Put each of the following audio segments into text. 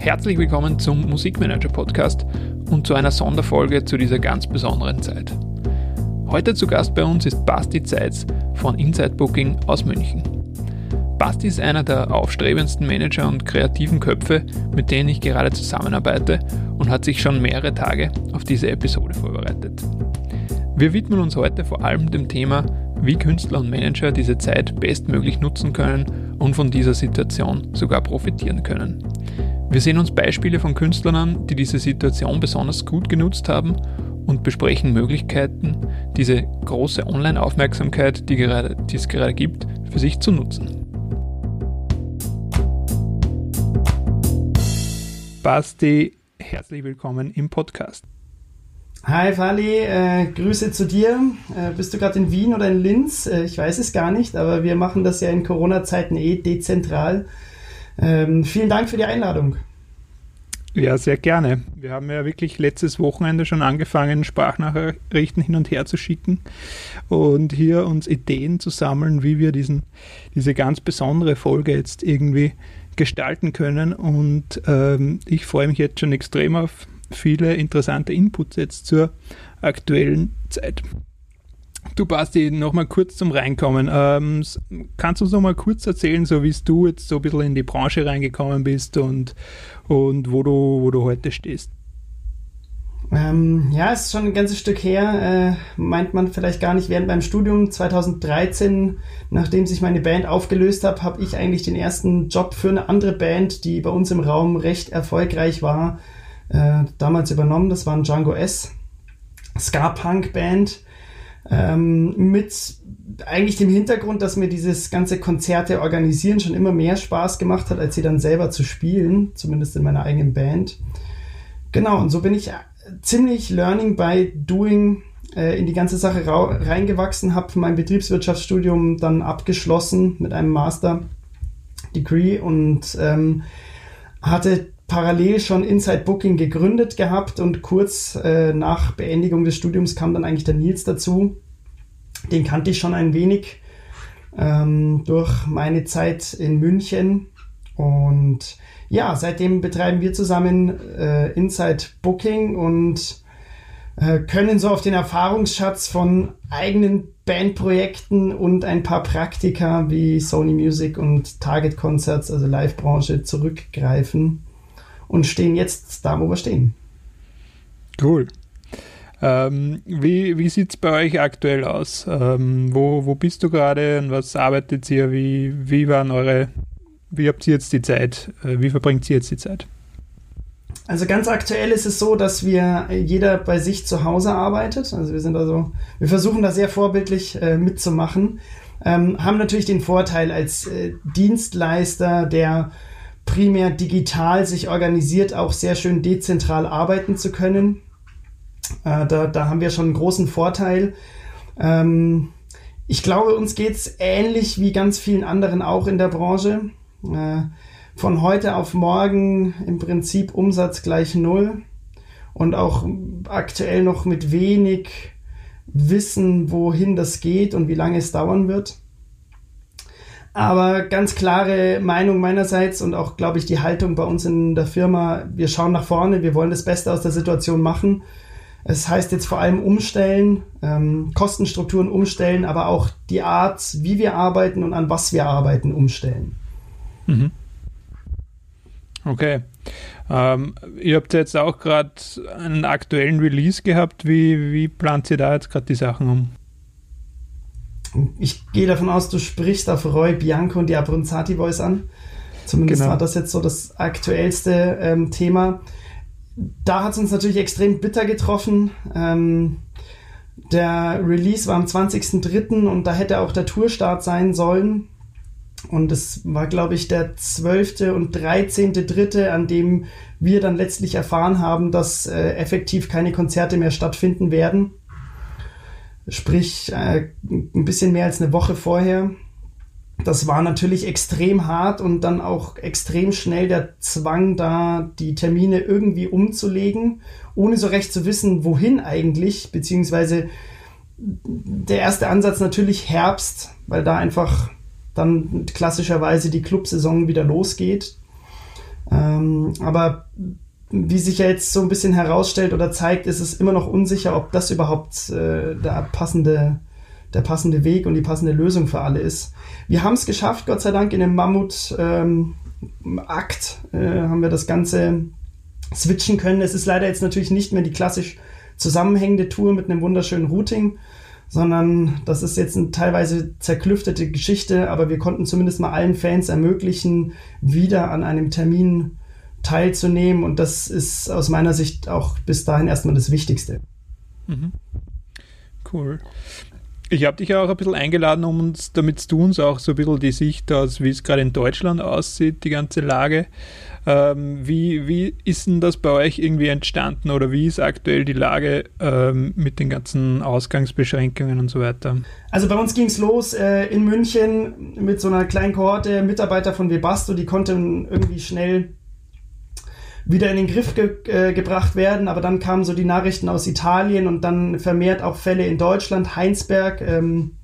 Herzlich willkommen zum Musikmanager Podcast und zu einer Sonderfolge zu dieser ganz besonderen Zeit. Heute zu Gast bei uns ist Basti Zeitz von Inside Booking aus München. Basti ist einer der aufstrebendsten Manager und kreativen Köpfe, mit denen ich gerade zusammenarbeite und hat sich schon mehrere Tage auf diese Episode vorbereitet. Wir widmen uns heute vor allem dem Thema, wie Künstler und Manager diese Zeit bestmöglich nutzen können und von dieser Situation sogar profitieren können. Wir sehen uns Beispiele von Künstlern an, die diese Situation besonders gut genutzt haben und besprechen Möglichkeiten, diese große Online-Aufmerksamkeit, die, die es gerade gibt, für sich zu nutzen. Basti, herzlich willkommen im Podcast. Hi Fali, äh, Grüße zu dir. Äh, bist du gerade in Wien oder in Linz? Äh, ich weiß es gar nicht, aber wir machen das ja in Corona-Zeiten eh dezentral. Ähm, vielen Dank für die Einladung. Ja, sehr gerne. Wir haben ja wirklich letztes Wochenende schon angefangen, Sprachnachrichten hin und her zu schicken und hier uns Ideen zu sammeln, wie wir diesen, diese ganz besondere Folge jetzt irgendwie gestalten können. Und ähm, ich freue mich jetzt schon extrem auf viele interessante Inputs jetzt zur aktuellen Zeit. Du Basti, nochmal kurz zum Reinkommen. Ähm, kannst du uns nochmal kurz erzählen, so wie du jetzt so ein bisschen in die Branche reingekommen bist und, und wo, du, wo du heute stehst? Ähm, ja, es ist schon ein ganzes Stück her, äh, meint man vielleicht gar nicht während meinem Studium. 2013, nachdem sich meine Band aufgelöst hat, habe ich eigentlich den ersten Job für eine andere Band, die bei uns im Raum recht erfolgreich war, äh, damals übernommen. Das war ein Django S. Ska-Punk-Band ähm, mit eigentlich dem Hintergrund, dass mir dieses ganze Konzerte organisieren schon immer mehr Spaß gemacht hat, als sie dann selber zu spielen, zumindest in meiner eigenen Band. Genau, und so bin ich ziemlich Learning by Doing äh, in die ganze Sache reingewachsen, habe mein Betriebswirtschaftsstudium dann abgeschlossen mit einem Master Degree und ähm, hatte parallel schon Inside Booking gegründet gehabt und kurz äh, nach Beendigung des Studiums kam dann eigentlich der Nils dazu. Den kannte ich schon ein wenig ähm, durch meine Zeit in München. Und ja, seitdem betreiben wir zusammen äh, Inside Booking und äh, können so auf den Erfahrungsschatz von eigenen Bandprojekten und ein paar Praktika wie Sony Music und Target Concerts, also Live-Branche, zurückgreifen und stehen jetzt da, wo wir stehen. Cool. Ähm, wie wie sieht es bei euch aktuell aus? Ähm, wo, wo bist du gerade und was arbeitet ihr? Wie, wie waren eure, wie habt ihr jetzt die Zeit? Äh, wie verbringt ihr jetzt die Zeit? Also ganz aktuell ist es so, dass wir jeder bei sich zu Hause arbeitet. Also wir sind also, wir versuchen da sehr vorbildlich äh, mitzumachen. Ähm, haben natürlich den Vorteil als äh, Dienstleister, der primär digital sich organisiert, auch sehr schön dezentral arbeiten zu können. Äh, da, da haben wir schon einen großen Vorteil. Ähm, ich glaube, uns geht es ähnlich wie ganz vielen anderen auch in der Branche. Äh, von heute auf morgen im Prinzip Umsatz gleich null und auch aktuell noch mit wenig Wissen, wohin das geht und wie lange es dauern wird. Aber ganz klare Meinung meinerseits und auch, glaube ich, die Haltung bei uns in der Firma, wir schauen nach vorne, wir wollen das Beste aus der Situation machen. Es heißt jetzt vor allem umstellen, ähm, Kostenstrukturen umstellen, aber auch die Art, wie wir arbeiten und an was wir arbeiten, umstellen. Mhm. Okay. Ähm, ihr habt jetzt auch gerade einen aktuellen Release gehabt. Wie, wie plant ihr da jetzt gerade die Sachen um? Ich gehe davon aus, du sprichst auf Roy Bianco und die Abronzati Voice an. Zumindest genau. war das jetzt so das aktuellste ähm, Thema. Da hat es uns natürlich extrem bitter getroffen. Ähm, der Release war am 20.03. und da hätte auch der Tourstart sein sollen. Und es war, glaube ich, der 12. und 13.3., an dem wir dann letztlich erfahren haben, dass äh, effektiv keine Konzerte mehr stattfinden werden sprich äh, ein bisschen mehr als eine Woche vorher. Das war natürlich extrem hart und dann auch extrem schnell der Zwang da, die Termine irgendwie umzulegen, ohne so recht zu wissen, wohin eigentlich, beziehungsweise der erste Ansatz natürlich Herbst, weil da einfach dann klassischerweise die Clubsaison wieder losgeht. Ähm, aber wie sich ja jetzt so ein bisschen herausstellt oder zeigt, ist es immer noch unsicher, ob das überhaupt äh, der passende der passende Weg und die passende Lösung für alle ist. Wir haben es geschafft, Gott sei Dank, in dem Mammut-Akt ähm, äh, haben wir das Ganze switchen können. Es ist leider jetzt natürlich nicht mehr die klassisch zusammenhängende Tour mit einem wunderschönen Routing, sondern das ist jetzt eine teilweise zerklüftete Geschichte, aber wir konnten zumindest mal allen Fans ermöglichen, wieder an einem Termin teilzunehmen und das ist aus meiner Sicht auch bis dahin erstmal das Wichtigste. Mhm. Cool. Ich habe dich ja auch ein bisschen eingeladen, um uns, damit du uns auch so ein bisschen die Sicht aus, wie es gerade in Deutschland aussieht, die ganze Lage. Ähm, wie, wie ist denn das bei euch irgendwie entstanden oder wie ist aktuell die Lage ähm, mit den ganzen Ausgangsbeschränkungen und so weiter? Also bei uns ging es los äh, in München mit so einer kleinen Kohorte Mitarbeiter von Webasto, die konnten irgendwie schnell wieder in den Griff ge äh, gebracht werden. Aber dann kamen so die Nachrichten aus Italien und dann vermehrt auch Fälle in Deutschland, Heinsberg, ähm,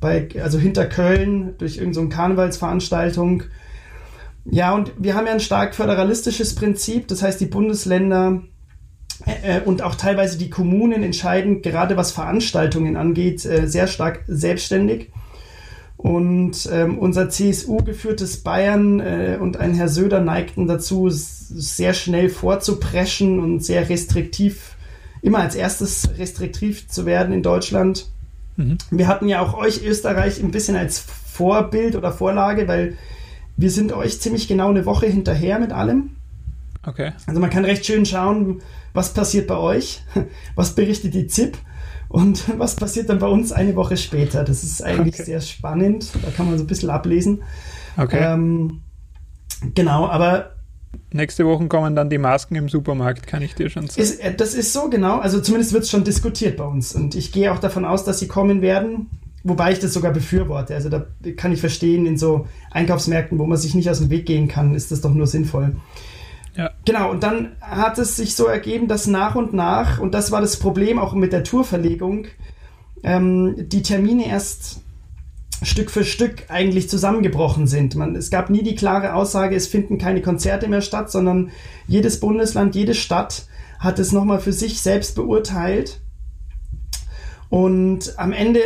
bei, also hinter Köln durch irgendeine so Karnevalsveranstaltung. Ja, und wir haben ja ein stark föderalistisches Prinzip, das heißt, die Bundesländer äh, äh und auch teilweise die Kommunen entscheiden, gerade was Veranstaltungen angeht, äh, sehr stark selbstständig. Und ähm, unser CSU-geführtes Bayern äh, und ein Herr Söder neigten dazu, sehr schnell vorzupreschen und sehr restriktiv, immer als erstes restriktiv zu werden in Deutschland. Mhm. Wir hatten ja auch euch Österreich ein bisschen als Vorbild oder Vorlage, weil wir sind euch ziemlich genau eine Woche hinterher mit allem. Okay. Also man kann recht schön schauen, was passiert bei euch, was berichtet die ZIP und was passiert dann bei uns eine Woche später? Das ist eigentlich okay. sehr spannend. Da kann man so ein bisschen ablesen. Okay. Ähm, genau, aber. Nächste Woche kommen dann die Masken im Supermarkt, kann ich dir schon sagen. Ist, äh, das ist so, genau. Also zumindest wird es schon diskutiert bei uns. Und ich gehe auch davon aus, dass sie kommen werden. Wobei ich das sogar befürworte. Also da kann ich verstehen, in so Einkaufsmärkten, wo man sich nicht aus dem Weg gehen kann, ist das doch nur sinnvoll. Ja. Genau, und dann hat es sich so ergeben, dass nach und nach, und das war das Problem auch mit der Tourverlegung, ähm, die Termine erst Stück für Stück eigentlich zusammengebrochen sind. Man, es gab nie die klare Aussage, es finden keine Konzerte mehr statt, sondern jedes Bundesland, jede Stadt hat es nochmal für sich selbst beurteilt. Und am Ende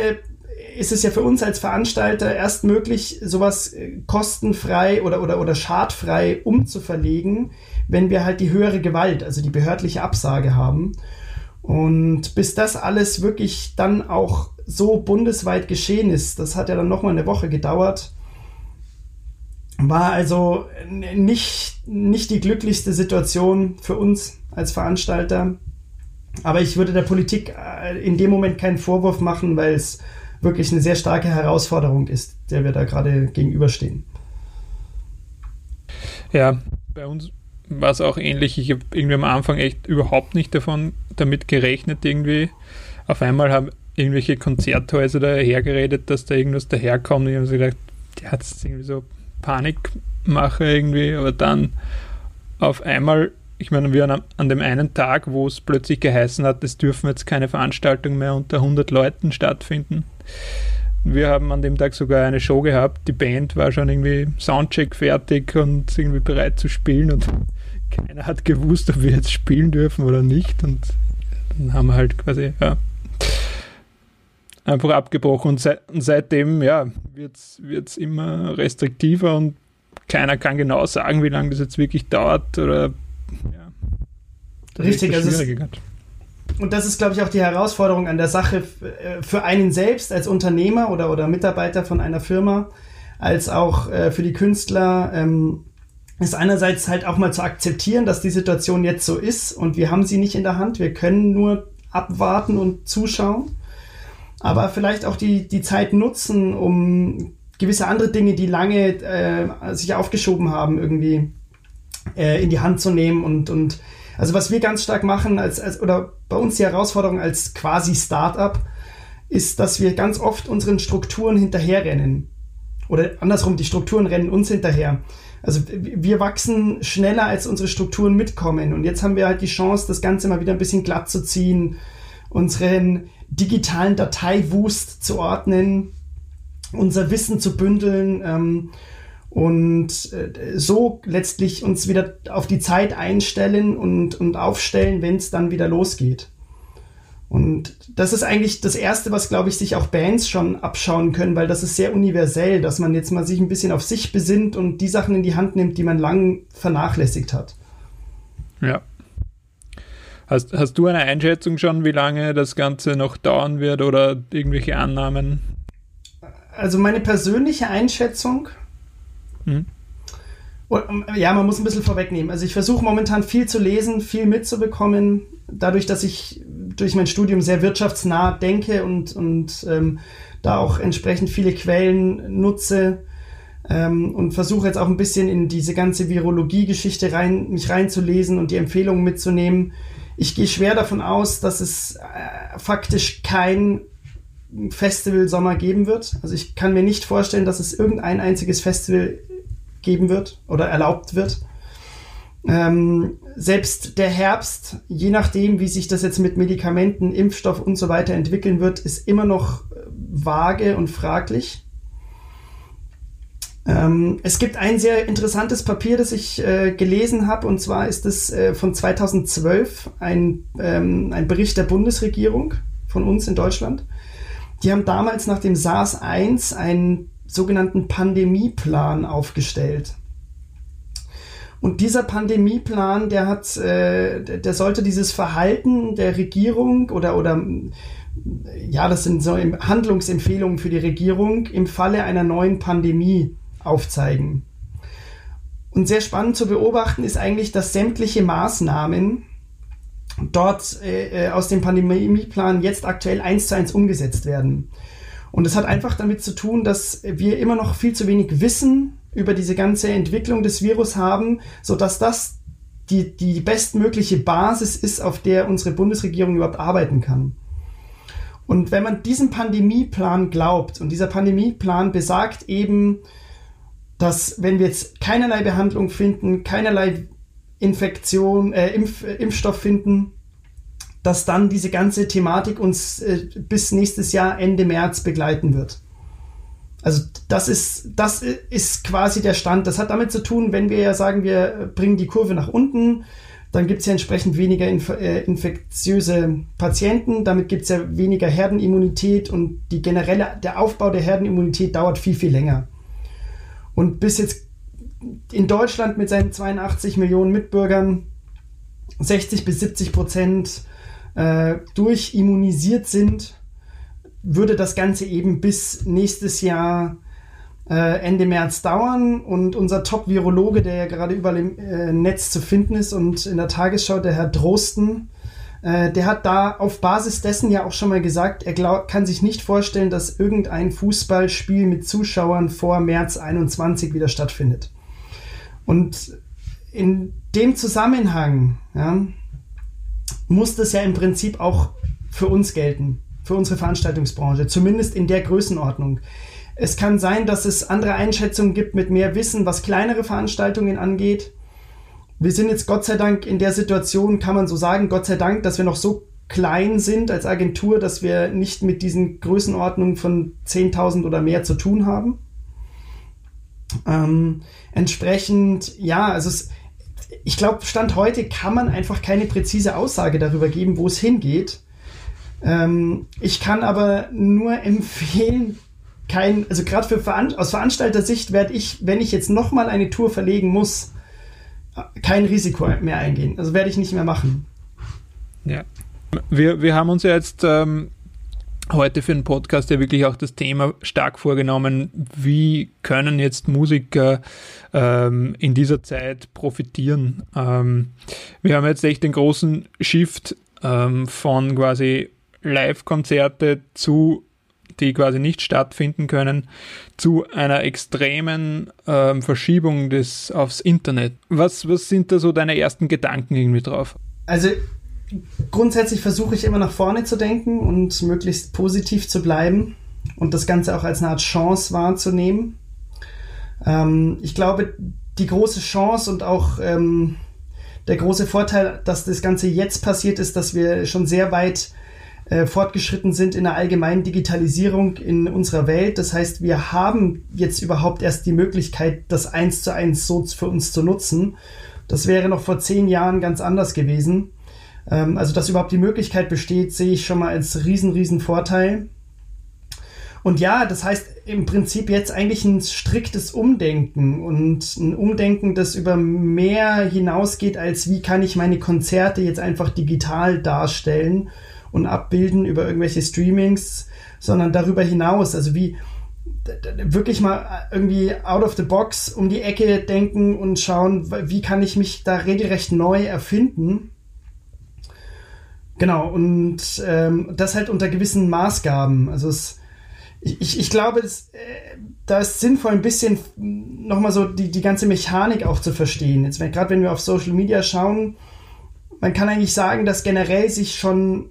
ist es ja für uns als Veranstalter erst möglich, sowas kostenfrei oder, oder, oder schadfrei umzuverlegen, wenn wir halt die höhere Gewalt, also die behördliche Absage haben. Und bis das alles wirklich dann auch so bundesweit geschehen ist, das hat ja dann nochmal eine Woche gedauert, war also nicht, nicht die glücklichste Situation für uns als Veranstalter. Aber ich würde der Politik äh, in dem Moment keinen Vorwurf machen, weil es wirklich eine sehr starke Herausforderung ist, der wir da gerade gegenüberstehen. Ja, bei uns war es auch ähnlich. Ich habe irgendwie am Anfang echt überhaupt nicht davon damit gerechnet, irgendwie. Auf einmal haben irgendwelche Konzerthäuser dahergeredet, dass da irgendwas daherkommt. Und ich habe so gedacht, der hat irgendwie so Panikmache irgendwie, aber dann auf einmal, ich meine, wir an, an dem einen Tag, wo es plötzlich geheißen hat, es dürfen jetzt keine Veranstaltungen mehr unter 100 Leuten stattfinden. Wir haben an dem Tag sogar eine Show gehabt. Die Band war schon irgendwie Soundcheck fertig und irgendwie bereit zu spielen und keiner hat gewusst, ob wir jetzt spielen dürfen oder nicht. Und dann haben wir halt quasi, ja, einfach abgebrochen. Und, seit, und seitdem, ja, wird es immer restriktiver und keiner kann genau sagen, wie lange das jetzt wirklich dauert oder, ja. Richtig, also es, und das ist, glaube ich, auch die Herausforderung an der Sache äh, für einen selbst als Unternehmer oder, oder Mitarbeiter von einer Firma, als auch äh, für die Künstler, ähm, ist einerseits halt auch mal zu akzeptieren, dass die Situation jetzt so ist und wir haben sie nicht in der Hand. Wir können nur abwarten und zuschauen. Aber vielleicht auch die, die Zeit nutzen, um gewisse andere Dinge, die lange äh, sich aufgeschoben haben, irgendwie äh, in die Hand zu nehmen und, und also was wir ganz stark machen als, als oder bei uns die Herausforderung als quasi Startup ist, dass wir ganz oft unseren Strukturen hinterherrennen. Oder andersrum, die Strukturen rennen uns hinterher. Also wir wachsen schneller, als unsere Strukturen mitkommen. Und jetzt haben wir halt die Chance, das Ganze mal wieder ein bisschen glatt zu ziehen, unseren digitalen Dateiwust zu ordnen, unser Wissen zu bündeln ähm, und äh, so letztlich uns wieder auf die Zeit einstellen und, und aufstellen, wenn es dann wieder losgeht. Und das ist eigentlich das Erste, was, glaube ich, sich auch Bands schon abschauen können, weil das ist sehr universell, dass man jetzt mal sich ein bisschen auf sich besinnt und die Sachen in die Hand nimmt, die man lang vernachlässigt hat. Ja. Hast, hast du eine Einschätzung schon, wie lange das Ganze noch dauern wird oder irgendwelche Annahmen? Also meine persönliche Einschätzung hm. Ja, man muss ein bisschen vorwegnehmen. Also ich versuche momentan viel zu lesen, viel mitzubekommen, dadurch, dass ich durch mein Studium sehr wirtschaftsnah denke und, und ähm, da auch entsprechend viele Quellen nutze ähm, und versuche jetzt auch ein bisschen in diese ganze Virologie-Geschichte rein, mich reinzulesen und die Empfehlungen mitzunehmen. Ich gehe schwer davon aus, dass es äh, faktisch kein Festival Sommer geben wird. Also ich kann mir nicht vorstellen, dass es irgendein einziges Festival geben wird oder erlaubt wird. Ähm, selbst der Herbst, je nachdem, wie sich das jetzt mit Medikamenten, Impfstoff und so weiter entwickeln wird, ist immer noch äh, vage und fraglich. Ähm, es gibt ein sehr interessantes Papier, das ich äh, gelesen habe, und zwar ist es äh, von 2012 ein, ähm, ein Bericht der Bundesregierung von uns in Deutschland. Die haben damals nach dem SARS-1 einen sogenannten Pandemieplan aufgestellt. Und dieser Pandemieplan, der hat, äh, der sollte dieses Verhalten der Regierung oder oder ja, das sind so Handlungsempfehlungen für die Regierung im Falle einer neuen Pandemie aufzeigen. Und sehr spannend zu beobachten ist eigentlich, dass sämtliche Maßnahmen dort äh, äh aus dem Pandemieplan jetzt aktuell eins zu eins umgesetzt werden. Und es hat einfach damit zu tun, dass wir immer noch viel zu wenig Wissen über diese ganze Entwicklung des Virus haben, so dass das die, die bestmögliche Basis ist, auf der unsere Bundesregierung überhaupt arbeiten kann. Und wenn man diesem Pandemieplan glaubt, und dieser Pandemieplan besagt eben, dass wenn wir jetzt keinerlei Behandlung finden, keinerlei Infektion, äh, Impf, Impfstoff finden, dass dann diese ganze Thematik uns äh, bis nächstes Jahr Ende März begleiten wird. Also das ist, das ist quasi der Stand. Das hat damit zu tun, wenn wir ja sagen, wir bringen die Kurve nach unten, dann gibt es ja entsprechend weniger inf äh, infektiöse Patienten, damit gibt es ja weniger Herdenimmunität und die generelle, der Aufbau der Herdenimmunität dauert viel, viel länger. Und bis jetzt in Deutschland mit seinen 82 Millionen Mitbürgern 60 bis 70 Prozent äh, durchimmunisiert sind, würde das Ganze eben bis nächstes Jahr äh, Ende März dauern. Und unser Top-Virologe, der ja gerade überall im äh, Netz zu finden ist und in der Tagesschau, der Herr Drosten, äh, der hat da auf Basis dessen ja auch schon mal gesagt, er glaub, kann sich nicht vorstellen, dass irgendein Fußballspiel mit Zuschauern vor März 21 wieder stattfindet. Und in dem Zusammenhang, ja, muss das ja im Prinzip auch für uns gelten, für unsere Veranstaltungsbranche, zumindest in der Größenordnung. Es kann sein, dass es andere Einschätzungen gibt mit mehr Wissen, was kleinere Veranstaltungen angeht. Wir sind jetzt Gott sei Dank in der Situation, kann man so sagen, Gott sei Dank, dass wir noch so klein sind als Agentur, dass wir nicht mit diesen Größenordnungen von 10.000 oder mehr zu tun haben. Ähm, entsprechend, ja, also es, ich glaube, Stand heute kann man einfach keine präzise Aussage darüber geben, wo es hingeht. Ähm, ich kann aber nur empfehlen, kein, also gerade für Veran aus Veranstalter-Sicht werde ich, wenn ich jetzt nochmal eine Tour verlegen muss, kein Risiko mehr eingehen. Also werde ich nicht mehr machen. Ja. Wir, wir haben uns ja jetzt ähm, heute für den Podcast ja wirklich auch das Thema stark vorgenommen, wie können jetzt Musiker ähm, in dieser Zeit profitieren. Ähm, wir haben jetzt echt den großen Shift ähm, von quasi Live-Konzerte zu die quasi nicht stattfinden können, zu einer extremen ähm, Verschiebung des aufs Internet. Was, was sind da so deine ersten Gedanken irgendwie drauf? Also grundsätzlich versuche ich immer nach vorne zu denken und möglichst positiv zu bleiben und das Ganze auch als eine Art Chance wahrzunehmen. Ähm, ich glaube, die große Chance und auch ähm, der große Vorteil, dass das Ganze jetzt passiert ist, dass wir schon sehr weit äh, fortgeschritten sind in der allgemeinen Digitalisierung in unserer Welt. Das heißt, wir haben jetzt überhaupt erst die Möglichkeit, das eins zu eins so für uns zu nutzen. Das wäre noch vor zehn Jahren ganz anders gewesen. Ähm, also, dass überhaupt die Möglichkeit besteht, sehe ich schon mal als riesen, riesen Vorteil. Und ja, das heißt im Prinzip jetzt eigentlich ein striktes Umdenken und ein Umdenken, das über mehr hinausgeht, als wie kann ich meine Konzerte jetzt einfach digital darstellen und abbilden über irgendwelche Streamings, sondern darüber hinaus, also wie wirklich mal irgendwie out of the box um die Ecke denken und schauen, wie kann ich mich da regelrecht neu erfinden. Genau, und ähm, das halt unter gewissen Maßgaben. Also es, ich, ich glaube, das, äh, da ist sinnvoll, ein bisschen nochmal so die, die ganze Mechanik auch zu verstehen. Jetzt, gerade wenn wir auf Social Media schauen, man kann eigentlich sagen, dass generell sich schon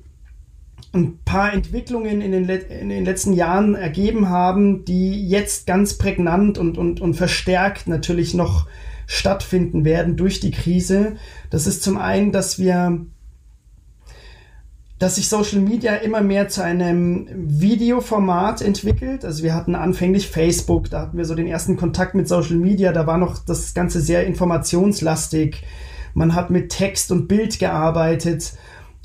ein paar Entwicklungen in den, in den letzten Jahren ergeben haben, die jetzt ganz prägnant und, und, und verstärkt natürlich noch stattfinden werden durch die Krise. Das ist zum einen, dass wir dass sich Social Media immer mehr zu einem Videoformat entwickelt. Also wir hatten anfänglich Facebook, da hatten wir so den ersten Kontakt mit Social Media, da war noch das Ganze sehr informationslastig. Man hat mit Text und Bild gearbeitet.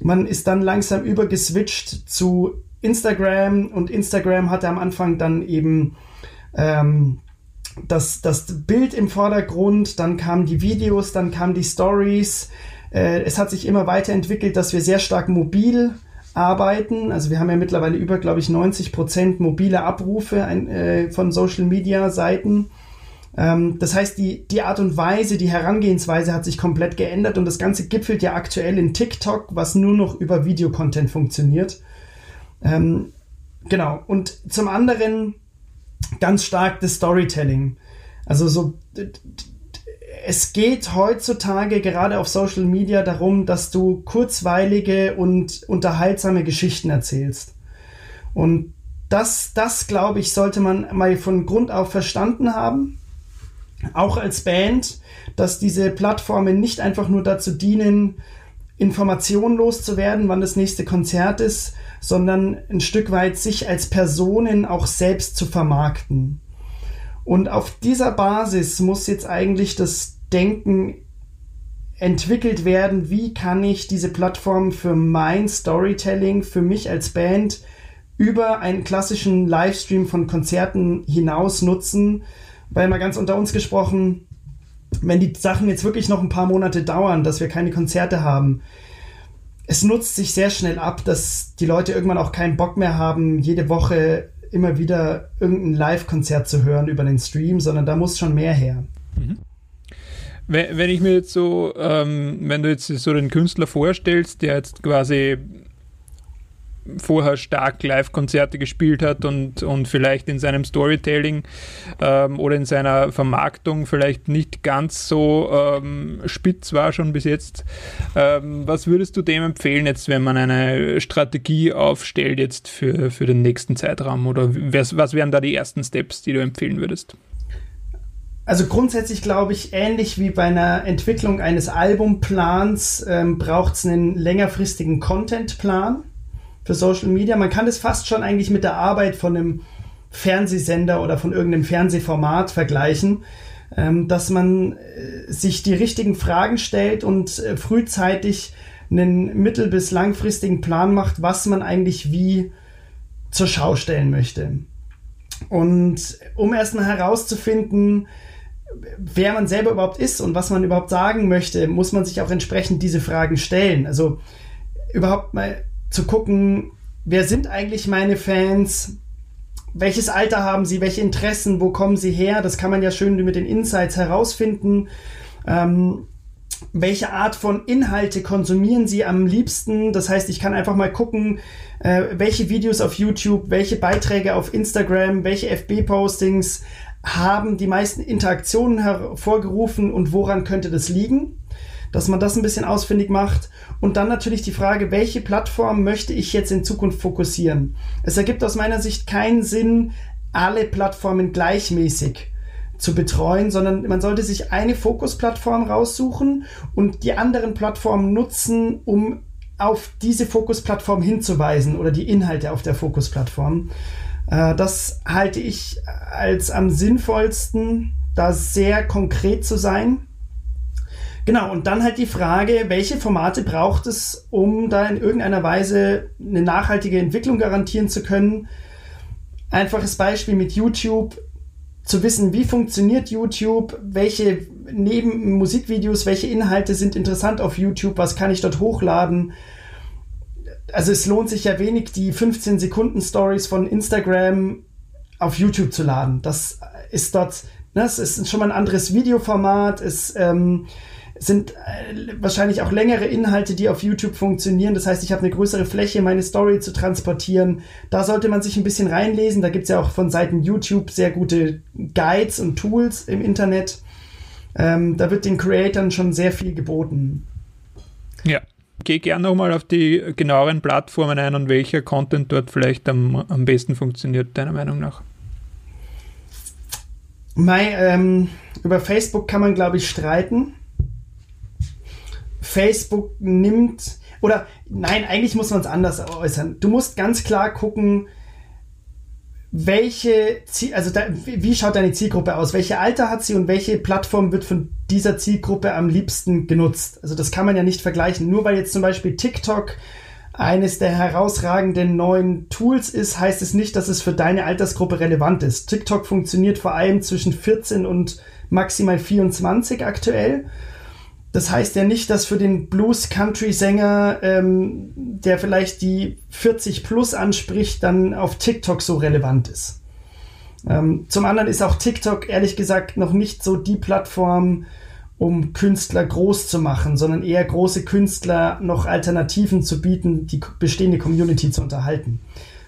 Man ist dann langsam übergeswitcht zu Instagram und Instagram hatte am Anfang dann eben ähm, das, das Bild im Vordergrund, dann kamen die Videos, dann kamen die Stories, es hat sich immer weiterentwickelt, dass wir sehr stark mobil arbeiten. Also wir haben ja mittlerweile über, glaube ich, 90 Prozent mobile Abrufe ein, äh, von Social Media Seiten. Ähm, das heißt, die, die Art und Weise, die Herangehensweise hat sich komplett geändert und das Ganze gipfelt ja aktuell in TikTok, was nur noch über Videocontent funktioniert. Ähm, genau. Und zum anderen ganz stark das Storytelling. Also so es geht heutzutage gerade auf Social Media darum, dass du kurzweilige und unterhaltsame Geschichten erzählst. Und das, das glaube ich, sollte man mal von Grund auf verstanden haben. Auch als Band, dass diese Plattformen nicht einfach nur dazu dienen, Informationen loszuwerden, wann das nächste Konzert ist, sondern ein Stück weit sich als Personen auch selbst zu vermarkten. Und auf dieser Basis muss jetzt eigentlich das Denken entwickelt werden, wie kann ich diese Plattform für mein Storytelling, für mich als Band über einen klassischen Livestream von Konzerten hinaus nutzen. Weil mal ganz unter uns gesprochen, wenn die Sachen jetzt wirklich noch ein paar Monate dauern, dass wir keine Konzerte haben, es nutzt sich sehr schnell ab, dass die Leute irgendwann auch keinen Bock mehr haben, jede Woche immer wieder irgendein Live-Konzert zu hören über den Stream, sondern da muss schon mehr her. Mhm. Wenn, ich mir jetzt so, ähm, wenn du jetzt so den Künstler vorstellst, der jetzt quasi vorher stark Live-Konzerte gespielt hat und, und vielleicht in seinem Storytelling ähm, oder in seiner Vermarktung vielleicht nicht ganz so ähm, spitz war schon bis jetzt. Ähm, was würdest du dem empfehlen jetzt, wenn man eine Strategie aufstellt jetzt für, für den nächsten Zeitraum oder was, was wären da die ersten Steps, die du empfehlen würdest? Also grundsätzlich glaube ich, ähnlich wie bei einer Entwicklung eines Albumplans ähm, braucht es einen längerfristigen Contentplan für Social Media. Man kann das fast schon eigentlich mit der Arbeit von einem Fernsehsender oder von irgendeinem Fernsehformat vergleichen, ähm, dass man äh, sich die richtigen Fragen stellt und äh, frühzeitig einen mittel- bis langfristigen Plan macht, was man eigentlich wie zur Schau stellen möchte. Und um erstmal herauszufinden, wer man selber überhaupt ist und was man überhaupt sagen möchte, muss man sich auch entsprechend diese Fragen stellen. Also überhaupt mal zu gucken, wer sind eigentlich meine Fans? Welches Alter haben sie? Welche Interessen? Wo kommen sie her? Das kann man ja schön mit den Insights herausfinden. Ähm, welche Art von Inhalte konsumieren sie am liebsten? Das heißt, ich kann einfach mal gucken, äh, welche Videos auf YouTube, welche Beiträge auf Instagram, welche FB-Postings haben die meisten Interaktionen hervorgerufen und woran könnte das liegen? Dass man das ein bisschen ausfindig macht. Und dann natürlich die Frage, welche Plattform möchte ich jetzt in Zukunft fokussieren? Es ergibt aus meiner Sicht keinen Sinn, alle Plattformen gleichmäßig zu betreuen, sondern man sollte sich eine Fokusplattform raussuchen und die anderen Plattformen nutzen, um auf diese Fokusplattform hinzuweisen oder die Inhalte auf der Fokusplattform. Äh, das halte ich als am sinnvollsten, da sehr konkret zu sein. Genau, und dann halt die Frage, welche Formate braucht es, um da in irgendeiner Weise eine nachhaltige Entwicklung garantieren zu können. Einfaches Beispiel mit YouTube, zu wissen, wie funktioniert YouTube, welche neben Musikvideos, welche Inhalte sind interessant auf YouTube, was kann ich dort hochladen. Also es lohnt sich ja wenig, die 15 Sekunden Stories von Instagram auf YouTube zu laden. Das ist dort, das ne, ist schon mal ein anderes Videoformat, es ähm, sind äh, wahrscheinlich auch längere Inhalte, die auf YouTube funktionieren. Das heißt, ich habe eine größere Fläche, meine Story zu transportieren. Da sollte man sich ein bisschen reinlesen. Da gibt es ja auch von Seiten YouTube sehr gute Guides und Tools im Internet. Ähm, da wird den Creatoren schon sehr viel geboten. Ja. Geh gerne nochmal auf die genaueren Plattformen ein und welcher Content dort vielleicht am, am besten funktioniert, deiner Meinung nach. Mai, ähm, über Facebook kann man, glaube ich, streiten. Facebook nimmt, oder nein, eigentlich muss man es anders äußern. Du musst ganz klar gucken, welche, Ziel, also da, wie schaut deine Zielgruppe aus? Welche Alter hat sie und welche Plattform wird von dieser Zielgruppe am liebsten genutzt? Also das kann man ja nicht vergleichen. Nur weil jetzt zum Beispiel TikTok eines der herausragenden neuen Tools ist, heißt es nicht, dass es für deine Altersgruppe relevant ist. TikTok funktioniert vor allem zwischen 14 und maximal 24 aktuell. Das heißt ja nicht, dass für den Blues-Country-Sänger, ähm, der vielleicht die 40 plus anspricht, dann auf TikTok so relevant ist. Ähm, zum anderen ist auch TikTok ehrlich gesagt noch nicht so die Plattform, um Künstler groß zu machen, sondern eher große Künstler noch Alternativen zu bieten, die bestehende Community zu unterhalten.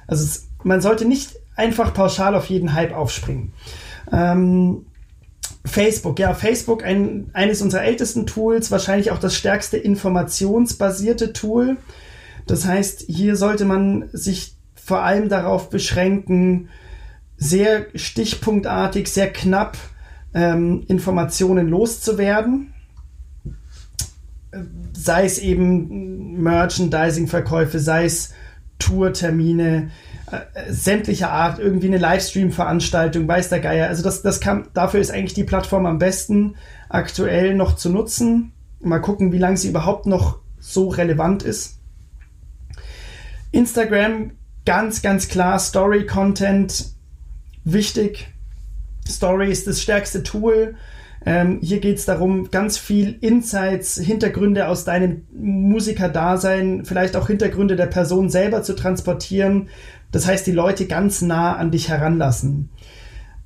Also es, man sollte nicht einfach pauschal auf jeden Hype aufspringen. Ähm, Facebook, ja, Facebook, ein, eines unserer ältesten Tools, wahrscheinlich auch das stärkste informationsbasierte Tool. Das heißt, hier sollte man sich vor allem darauf beschränken, sehr stichpunktartig, sehr knapp ähm, Informationen loszuwerden. Sei es eben Merchandising-Verkäufe, sei es Tourtermine, sämtlicher Art, irgendwie eine Livestream-Veranstaltung, weiß der Geier. Also das, das kann, dafür ist eigentlich die Plattform am besten aktuell noch zu nutzen. Mal gucken, wie lange sie überhaupt noch so relevant ist. Instagram, ganz, ganz klar, Story-Content, wichtig. Story ist das stärkste Tool. Ähm, hier geht es darum, ganz viel Insights, Hintergründe aus deinem Musikerdasein, vielleicht auch Hintergründe der Person selber zu transportieren. Das heißt, die Leute ganz nah an dich heranlassen.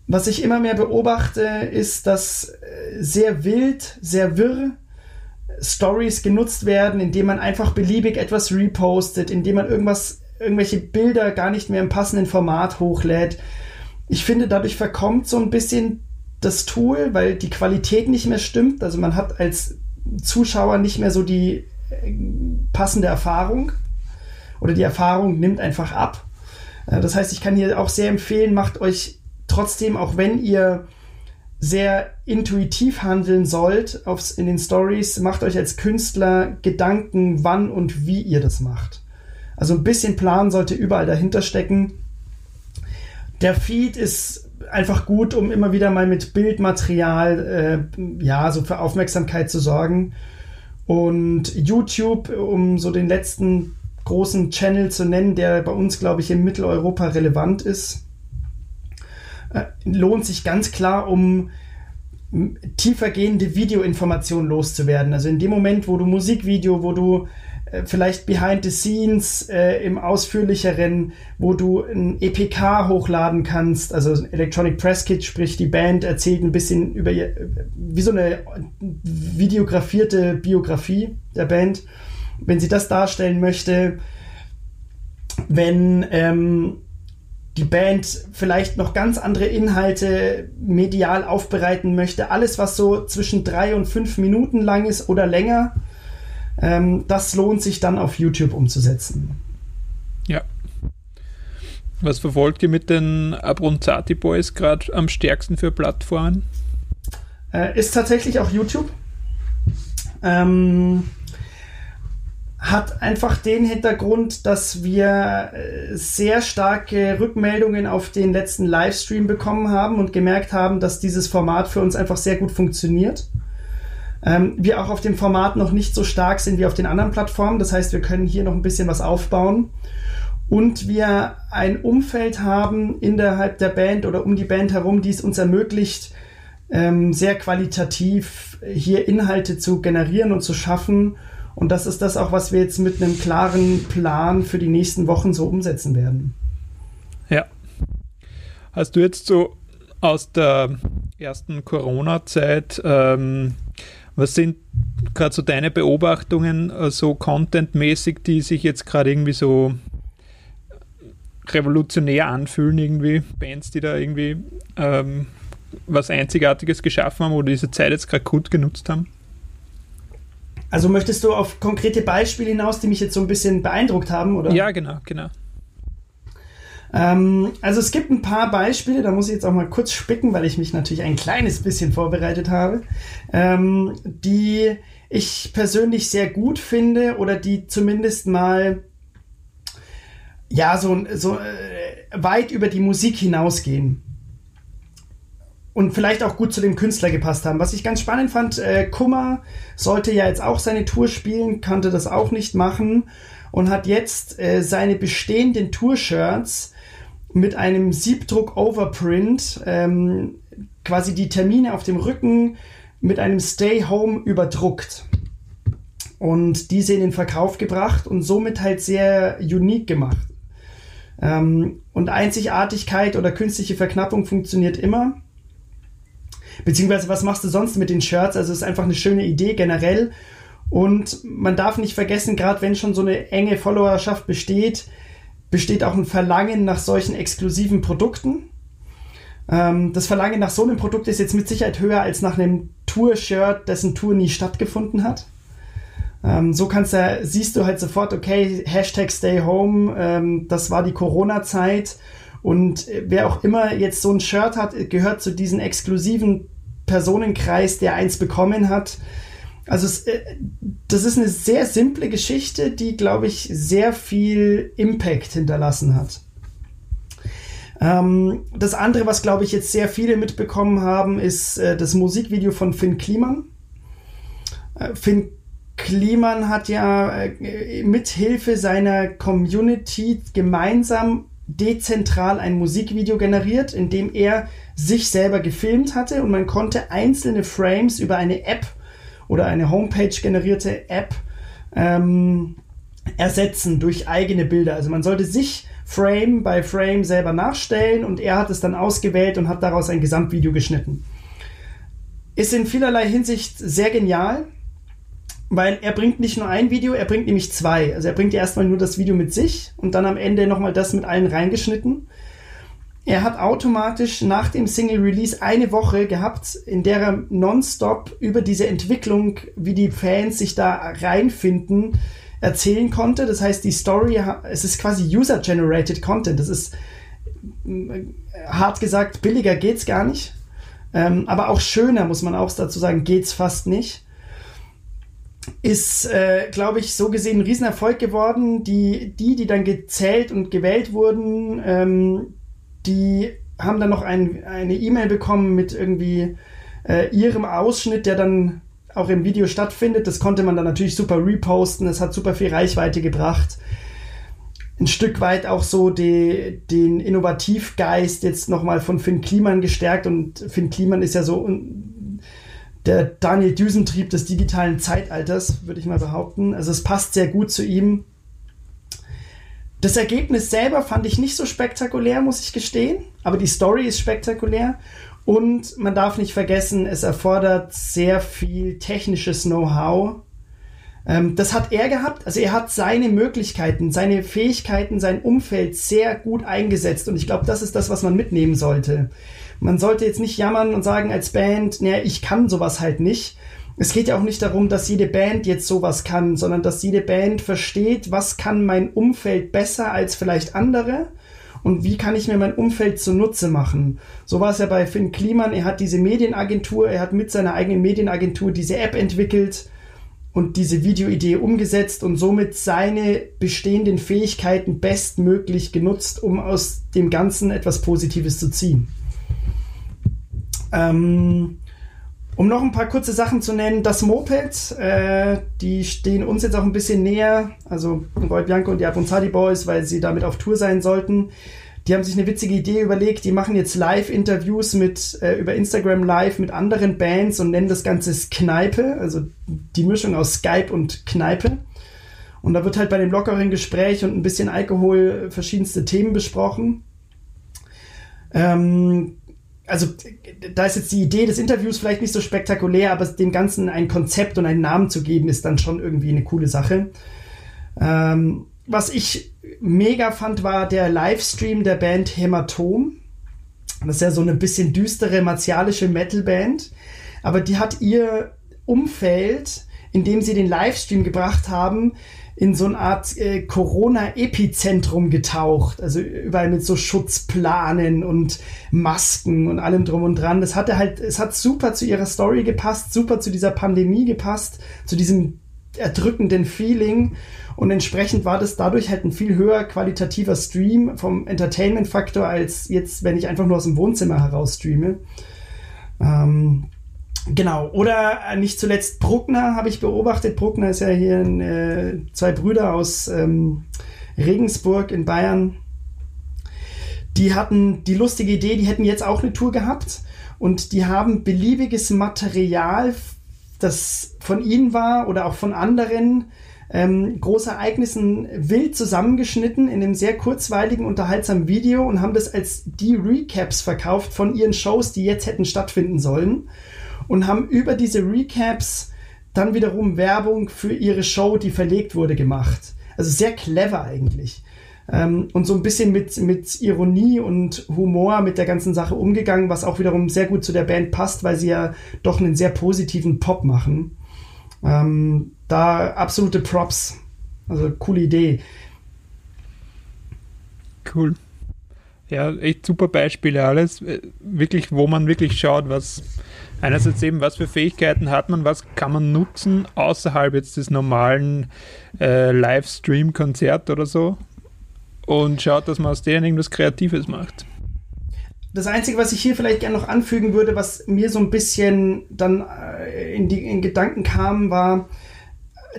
Was ich immer mehr beobachte, ist, dass äh, sehr wild, sehr wirr Stories genutzt werden, indem man einfach beliebig etwas repostet, indem man irgendwas, irgendwelche Bilder gar nicht mehr im passenden Format hochlädt. Ich finde, dadurch verkommt so ein bisschen das Tool, weil die Qualität nicht mehr stimmt. Also man hat als Zuschauer nicht mehr so die äh, passende Erfahrung oder die Erfahrung nimmt einfach ab. Äh, das heißt, ich kann hier auch sehr empfehlen, macht euch trotzdem, auch wenn ihr sehr intuitiv handeln sollt aufs, in den Stories, macht euch als Künstler Gedanken, wann und wie ihr das macht. Also ein bisschen Plan sollte überall dahinter stecken. Der Feed ist einfach gut, um immer wieder mal mit Bildmaterial, äh, ja, so für Aufmerksamkeit zu sorgen. Und YouTube, um so den letzten großen Channel zu nennen, der bei uns, glaube ich, in Mitteleuropa relevant ist. Äh, lohnt sich ganz klar, um tiefergehende Videoinformationen loszuwerden. Also in dem Moment, wo du Musikvideo, wo du äh, vielleicht Behind the Scenes äh, im ausführlicheren, wo du ein EPK hochladen kannst, also Electronic Press Kit, sprich die Band erzählt ein bisschen über wie so eine videografierte Biografie der Band wenn sie das darstellen möchte, wenn ähm, die Band vielleicht noch ganz andere Inhalte medial aufbereiten möchte, alles was so zwischen drei und fünf Minuten lang ist oder länger, ähm, das lohnt sich dann auf YouTube umzusetzen. Ja. Was verfolgt ihr mit den Abronzati Boys gerade am stärksten für Plattformen? Äh, ist tatsächlich auch YouTube. Ähm, hat einfach den Hintergrund, dass wir äh, sehr starke Rückmeldungen auf den letzten Livestream bekommen haben und gemerkt haben, dass dieses Format für uns einfach sehr gut funktioniert. Ähm, wir auch auf dem Format noch nicht so stark sind wie auf den anderen Plattformen. Das heißt, wir können hier noch ein bisschen was aufbauen. Und wir ein Umfeld haben innerhalb der Band oder um die Band herum, die es uns ermöglicht, ähm, sehr qualitativ hier Inhalte zu generieren und zu schaffen und das ist das auch, was wir jetzt mit einem klaren Plan für die nächsten Wochen so umsetzen werden. Ja. Hast du jetzt so aus der ersten Corona-Zeit, ähm, was sind gerade so deine Beobachtungen, äh, so contentmäßig, die sich jetzt gerade irgendwie so revolutionär anfühlen, irgendwie Bands, die da irgendwie ähm, was Einzigartiges geschaffen haben oder diese Zeit jetzt gerade gut genutzt haben? Also möchtest du auf konkrete Beispiele hinaus, die mich jetzt so ein bisschen beeindruckt haben, oder? Ja, genau, genau. Ähm, also es gibt ein paar Beispiele, da muss ich jetzt auch mal kurz spicken, weil ich mich natürlich ein kleines bisschen vorbereitet habe, ähm, die ich persönlich sehr gut finde oder die zumindest mal ja so, so äh, weit über die Musik hinausgehen und vielleicht auch gut zu dem Künstler gepasst haben. Was ich ganz spannend fand, äh, Kummer sollte ja jetzt auch seine Tour spielen, konnte das auch nicht machen und hat jetzt äh, seine bestehenden Tour-Shirts mit einem Siebdruck-Overprint ähm, quasi die Termine auf dem Rücken mit einem Stay Home überdruckt und diese in den Verkauf gebracht und somit halt sehr unique gemacht. Ähm, und Einzigartigkeit oder künstliche Verknappung funktioniert immer. Beziehungsweise, was machst du sonst mit den Shirts? Also, es ist einfach eine schöne Idee generell. Und man darf nicht vergessen, gerade wenn schon so eine enge Followerschaft besteht, besteht auch ein Verlangen nach solchen exklusiven Produkten. Ähm, das Verlangen nach so einem Produkt ist jetzt mit Sicherheit höher als nach einem Tour-Shirt, dessen Tour nie stattgefunden hat. Ähm, so kannst du, siehst du halt sofort, okay, Hashtag Stay Home, ähm, das war die Corona-Zeit und wer auch immer jetzt so ein Shirt hat, gehört zu diesem exklusiven Personenkreis, der eins bekommen hat. Also es, äh, das ist eine sehr simple Geschichte, die, glaube ich, sehr viel Impact hinterlassen hat. Ähm, das andere, was, glaube ich, jetzt sehr viele mitbekommen haben, ist äh, das Musikvideo von Finn Kliman. Äh, Finn Kliman hat ja äh, mithilfe seiner Community gemeinsam dezentral ein Musikvideo generiert, in dem er sich selber gefilmt hatte und man konnte einzelne Frames über eine App oder eine Homepage generierte App ähm, ersetzen durch eigene Bilder. Also man sollte sich Frame by Frame selber nachstellen und er hat es dann ausgewählt und hat daraus ein Gesamtvideo geschnitten. Ist in vielerlei Hinsicht sehr genial weil er bringt nicht nur ein Video, er bringt nämlich zwei. Also er bringt erstmal nur das Video mit sich und dann am Ende nochmal das mit allen reingeschnitten. Er hat automatisch nach dem Single Release eine Woche gehabt, in der er nonstop über diese Entwicklung, wie die Fans sich da reinfinden, erzählen konnte. Das heißt, die Story, es ist quasi User-Generated Content. Das ist hart gesagt, billiger geht's gar nicht. Ähm, aber auch schöner, muss man auch dazu sagen, geht's fast nicht ist, äh, glaube ich, so gesehen ein Riesenerfolg geworden. Die, die, die dann gezählt und gewählt wurden, ähm, die haben dann noch ein, eine E-Mail bekommen mit irgendwie äh, ihrem Ausschnitt, der dann auch im Video stattfindet. Das konnte man dann natürlich super reposten. Es hat super viel Reichweite gebracht. Ein Stück weit auch so die, den Innovativgeist jetzt nochmal von Finn Kliman gestärkt. Und Finn Kliman ist ja so der Daniel Düsentrieb des digitalen Zeitalters, würde ich mal behaupten. Also es passt sehr gut zu ihm. Das Ergebnis selber fand ich nicht so spektakulär, muss ich gestehen, aber die Story ist spektakulär und man darf nicht vergessen, es erfordert sehr viel technisches Know-how. Ähm, das hat er gehabt, also er hat seine Möglichkeiten, seine Fähigkeiten, sein Umfeld sehr gut eingesetzt und ich glaube, das ist das, was man mitnehmen sollte man sollte jetzt nicht jammern und sagen als Band, naja, ich kann sowas halt nicht. Es geht ja auch nicht darum, dass jede Band jetzt sowas kann, sondern dass jede Band versteht, was kann mein Umfeld besser als vielleicht andere und wie kann ich mir mein Umfeld zunutze machen. So war es ja bei Finn Kliman. Er hat diese Medienagentur, er hat mit seiner eigenen Medienagentur diese App entwickelt und diese Videoidee umgesetzt und somit seine bestehenden Fähigkeiten bestmöglich genutzt, um aus dem Ganzen etwas Positives zu ziehen. Ähm, um noch ein paar kurze Sachen zu nennen, das Moped, äh, die stehen uns jetzt auch ein bisschen näher, also Roy Bianco und die Abonzadi Boys, weil sie damit auf Tour sein sollten. Die haben sich eine witzige Idee überlegt. Die machen jetzt Live-Interviews mit äh, über Instagram Live mit anderen Bands und nennen das Ganze Kneipe, also die Mischung aus Skype und Kneipe. Und da wird halt bei dem lockeren Gespräch und ein bisschen Alkohol verschiedenste Themen besprochen. Ähm, also da ist jetzt die Idee des Interviews vielleicht nicht so spektakulär, aber dem Ganzen ein Konzept und einen Namen zu geben, ist dann schon irgendwie eine coole Sache. Ähm, was ich mega fand, war der Livestream der Band Hämatom. Das ist ja so eine bisschen düstere, martialische Metalband. Aber die hat ihr Umfeld, in dem sie den Livestream gebracht haben, in so eine Art äh, Corona-Epizentrum getaucht. Also überall mit so Schutzplanen und Masken und allem drum und dran. Das hatte halt, es hat super zu ihrer Story gepasst, super zu dieser Pandemie gepasst, zu diesem erdrückenden Feeling. Und entsprechend war das dadurch halt ein viel höher qualitativer Stream vom Entertainment-Faktor als jetzt, wenn ich einfach nur aus dem Wohnzimmer heraus streame. Ähm, genau. Oder äh, nicht zuletzt Bruckner habe ich beobachtet. Bruckner ist ja hier ein, äh, zwei Brüder aus ähm, Regensburg in Bayern. Die hatten die lustige Idee, die hätten jetzt auch eine Tour gehabt und die haben beliebiges Material, das von ihnen war oder auch von anderen, ähm, Großereignissen wild zusammengeschnitten in einem sehr kurzweiligen, unterhaltsamen Video und haben das als die Recaps verkauft von ihren Shows, die jetzt hätten stattfinden sollen und haben über diese Recaps dann wiederum Werbung für ihre Show, die verlegt wurde, gemacht. Also sehr clever eigentlich. Ähm, und so ein bisschen mit, mit Ironie und Humor mit der ganzen Sache umgegangen, was auch wiederum sehr gut zu der Band passt, weil sie ja doch einen sehr positiven Pop machen. Ähm, da absolute Props. Also coole Idee. Cool. Ja, echt super Beispiele alles. Äh, wirklich, wo man wirklich schaut, was einerseits eben, was für Fähigkeiten hat man, was kann man nutzen außerhalb jetzt des normalen äh, Livestream-Konzert oder so und schaut, dass man aus denen irgendwas Kreatives macht. Das Einzige, was ich hier vielleicht gerne noch anfügen würde, was mir so ein bisschen dann äh, in die in Gedanken kam, war,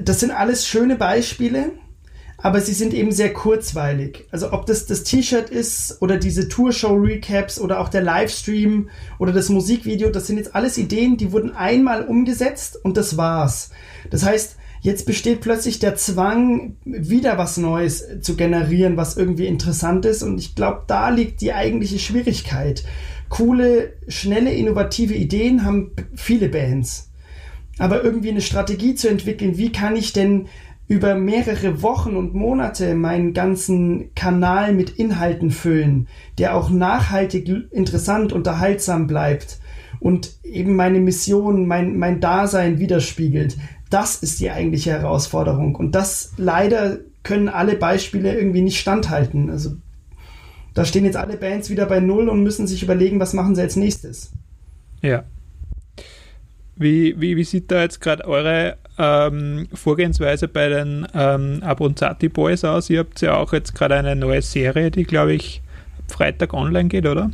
das sind alles schöne Beispiele, aber sie sind eben sehr kurzweilig. Also ob das das T-Shirt ist oder diese Tour-Show-Recaps oder auch der Livestream oder das Musikvideo, das sind jetzt alles Ideen, die wurden einmal umgesetzt und das war's. Das heißt, jetzt besteht plötzlich der Zwang, wieder was Neues zu generieren, was irgendwie interessant ist und ich glaube, da liegt die eigentliche Schwierigkeit. Coole, schnelle, innovative Ideen haben viele Bands aber irgendwie eine Strategie zu entwickeln, wie kann ich denn über mehrere Wochen und Monate meinen ganzen Kanal mit Inhalten füllen, der auch nachhaltig interessant, unterhaltsam bleibt und eben meine Mission, mein, mein Dasein widerspiegelt. Das ist die eigentliche Herausforderung. Und das leider können alle Beispiele irgendwie nicht standhalten. Also da stehen jetzt alle Bands wieder bei Null und müssen sich überlegen, was machen sie als nächstes. Ja, wie, wie, wie sieht da jetzt gerade eure ähm, Vorgehensweise bei den ähm, Abronzati Boys aus? Ihr habt ja auch jetzt gerade eine neue Serie, die, glaube ich, Freitag online geht, oder?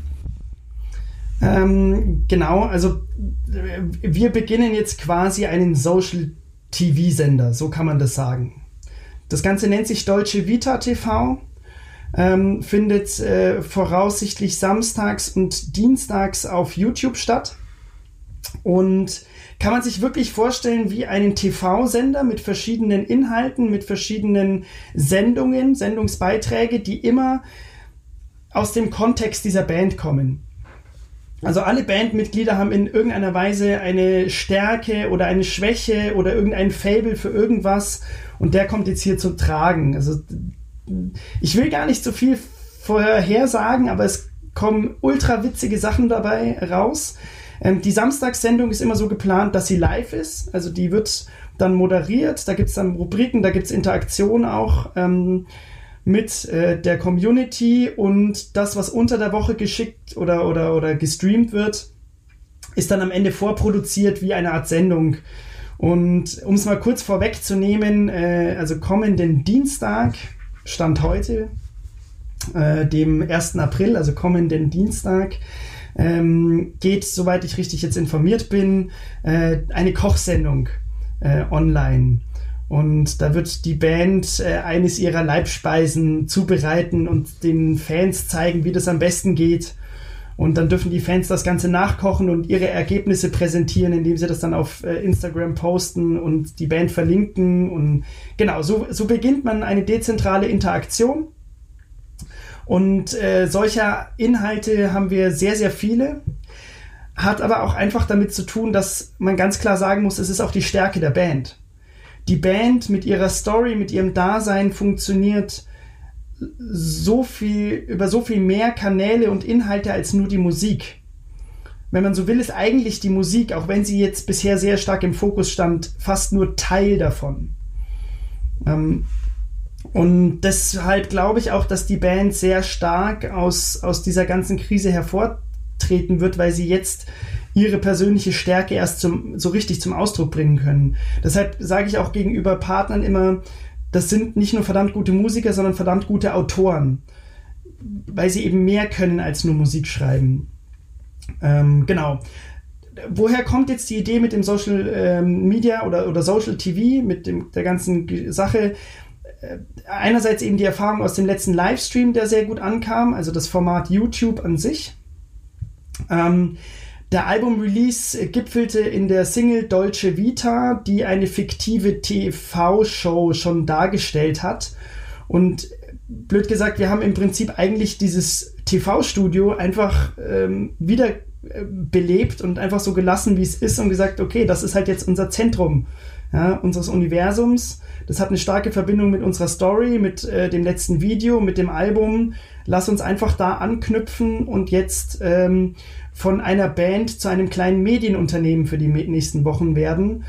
Ähm, genau, also wir beginnen jetzt quasi einen Social TV-Sender, so kann man das sagen. Das Ganze nennt sich Deutsche Vita TV, ähm, findet äh, voraussichtlich samstags und dienstags auf YouTube statt. Und kann man sich wirklich vorstellen wie einen TV-Sender mit verschiedenen Inhalten, mit verschiedenen Sendungen, Sendungsbeiträge, die immer aus dem Kontext dieser Band kommen. Also alle Bandmitglieder haben in irgendeiner Weise eine Stärke oder eine Schwäche oder irgendein Fable für irgendwas und der kommt jetzt hier zu tragen. Also ich will gar nicht so viel vorher sagen, aber es kommen ultra witzige Sachen dabei raus. Ähm, die Samstagssendung ist immer so geplant, dass sie live ist. Also die wird dann moderiert, da gibt es dann Rubriken, da gibt es Interaktion auch ähm, mit äh, der Community und das, was unter der Woche geschickt oder, oder, oder gestreamt wird, ist dann am Ende vorproduziert wie eine Art Sendung. Und um es mal kurz vorwegzunehmen, äh, also kommenden Dienstag, Stand heute, äh, dem 1. April, also kommenden Dienstag, ähm, geht, soweit ich richtig jetzt informiert bin, äh, eine Kochsendung äh, online. Und da wird die Band äh, eines ihrer Leibspeisen zubereiten und den Fans zeigen, wie das am besten geht. Und dann dürfen die Fans das Ganze nachkochen und ihre Ergebnisse präsentieren, indem sie das dann auf äh, Instagram posten und die Band verlinken. Und genau, so, so beginnt man eine dezentrale Interaktion. Und äh, solcher Inhalte haben wir sehr, sehr viele. Hat aber auch einfach damit zu tun, dass man ganz klar sagen muss, es ist auch die Stärke der Band die Band mit ihrer Story, mit ihrem Dasein funktioniert so viel, über so viel mehr Kanäle und Inhalte als nur die Musik. Wenn man so will, ist eigentlich die Musik, auch wenn sie jetzt bisher sehr stark im Fokus stand, fast nur Teil davon. Ähm, und deshalb glaube ich auch, dass die Band sehr stark aus, aus dieser ganzen Krise hervortreten wird, weil sie jetzt ihre persönliche Stärke erst zum, so richtig zum Ausdruck bringen können. Deshalb sage ich auch gegenüber Partnern immer, das sind nicht nur verdammt gute Musiker, sondern verdammt gute Autoren, weil sie eben mehr können als nur Musik schreiben. Ähm, genau. Woher kommt jetzt die Idee mit dem Social ähm, Media oder, oder Social TV, mit dem, der ganzen Sache? Äh, einerseits eben die Erfahrung aus dem letzten Livestream, der sehr gut ankam, also das Format YouTube an sich. Ähm, der Album-Release gipfelte in der Single Dolce Vita, die eine fiktive TV-Show schon dargestellt hat. Und blöd gesagt, wir haben im Prinzip eigentlich dieses TV-Studio einfach ähm, wieder äh, belebt und einfach so gelassen, wie es ist und gesagt, okay, das ist halt jetzt unser Zentrum ja, unseres Universums. Das hat eine starke Verbindung mit unserer Story, mit äh, dem letzten Video, mit dem Album. Lass uns einfach da anknüpfen und jetzt ähm, von einer Band zu einem kleinen Medienunternehmen für die nächsten Wochen werden.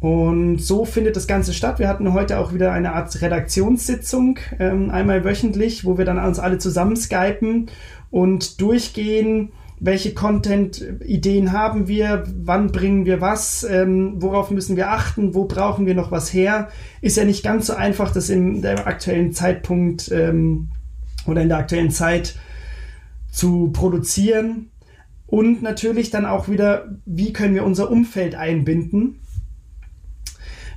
Und so findet das Ganze statt. Wir hatten heute auch wieder eine Art Redaktionssitzung, ähm, einmal wöchentlich, wo wir dann uns alle zusammen skypen und durchgehen, welche Content-Ideen haben wir, wann bringen wir was, ähm, worauf müssen wir achten, wo brauchen wir noch was her. Ist ja nicht ganz so einfach, das in der aktuellen Zeitpunkt ähm, oder in der aktuellen Zeit zu produzieren. Und natürlich dann auch wieder, wie können wir unser Umfeld einbinden.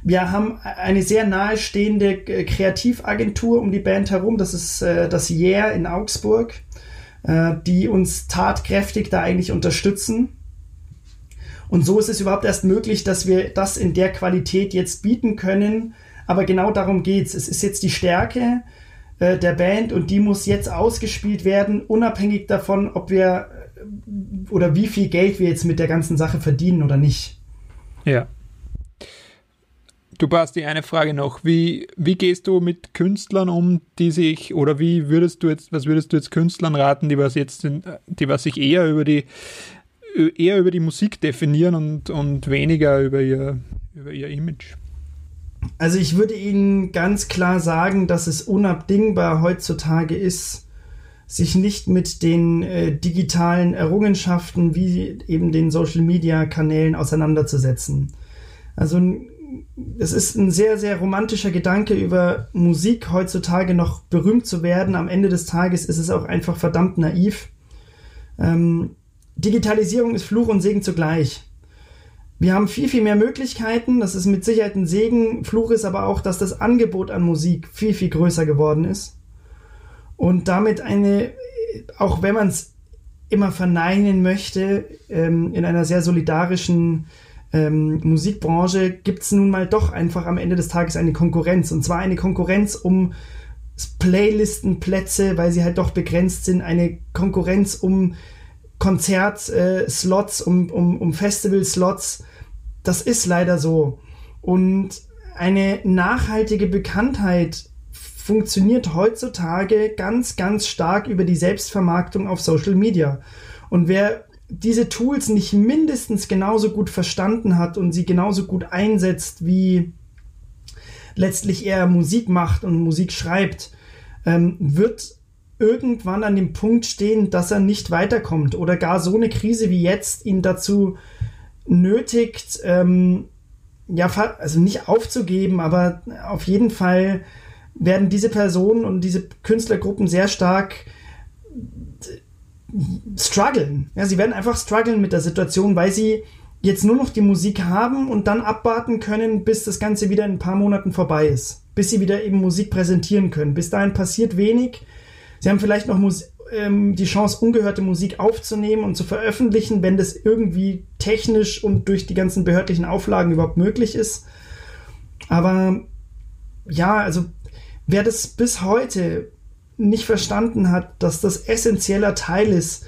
Wir haben eine sehr nahestehende äh, Kreativagentur um die Band herum. Das ist äh, das Yeah in Augsburg, äh, die uns tatkräftig da eigentlich unterstützen. Und so ist es überhaupt erst möglich, dass wir das in der Qualität jetzt bieten können. Aber genau darum geht's. Es ist jetzt die Stärke äh, der Band und die muss jetzt ausgespielt werden, unabhängig davon, ob wir oder wie viel Geld wir jetzt mit der ganzen Sache verdienen oder nicht. Ja. Du Basti, eine Frage noch. Wie, wie gehst du mit Künstlern um, die sich, oder wie würdest du jetzt, was würdest du jetzt Künstlern raten, die was jetzt, die was sich eher über die, eher über die Musik definieren und, und weniger über ihr, über ihr Image? Also ich würde Ihnen ganz klar sagen, dass es unabdingbar heutzutage ist, sich nicht mit den äh, digitalen Errungenschaften wie eben den Social-Media-Kanälen auseinanderzusetzen. Also es ist ein sehr, sehr romantischer Gedanke, über Musik heutzutage noch berühmt zu werden. Am Ende des Tages ist es auch einfach verdammt naiv. Ähm, Digitalisierung ist Fluch und Segen zugleich. Wir haben viel, viel mehr Möglichkeiten. Das ist mit Sicherheit ein Segen. Fluch ist aber auch, dass das Angebot an Musik viel, viel größer geworden ist und damit eine, auch wenn man es immer verneinen möchte, ähm, in einer sehr solidarischen ähm, Musikbranche gibt es nun mal doch einfach am Ende des Tages eine Konkurrenz. Und zwar eine Konkurrenz um Playlistenplätze, weil sie halt doch begrenzt sind, eine Konkurrenz um Konzertslots, äh, um, um, um Festival-Slots. Das ist leider so. Und eine nachhaltige Bekanntheit funktioniert heutzutage ganz, ganz stark über die Selbstvermarktung auf Social Media. Und wer diese Tools nicht mindestens genauso gut verstanden hat und sie genauso gut einsetzt, wie letztlich er Musik macht und Musik schreibt, ähm, wird irgendwann an dem Punkt stehen, dass er nicht weiterkommt oder gar so eine Krise wie jetzt ihn dazu nötigt, ähm, ja, also nicht aufzugeben, aber auf jeden Fall werden diese Personen und diese Künstlergruppen sehr stark strugglen. Ja, sie werden einfach strugglen mit der Situation, weil sie jetzt nur noch die Musik haben und dann abwarten können, bis das Ganze wieder in ein paar Monaten vorbei ist. Bis sie wieder eben Musik präsentieren können. Bis dahin passiert wenig. Sie haben vielleicht noch Mus ähm, die Chance, ungehörte Musik aufzunehmen und zu veröffentlichen, wenn das irgendwie technisch und durch die ganzen behördlichen Auflagen überhaupt möglich ist. Aber ja, also wer das bis heute nicht verstanden hat, dass das essentieller Teil ist,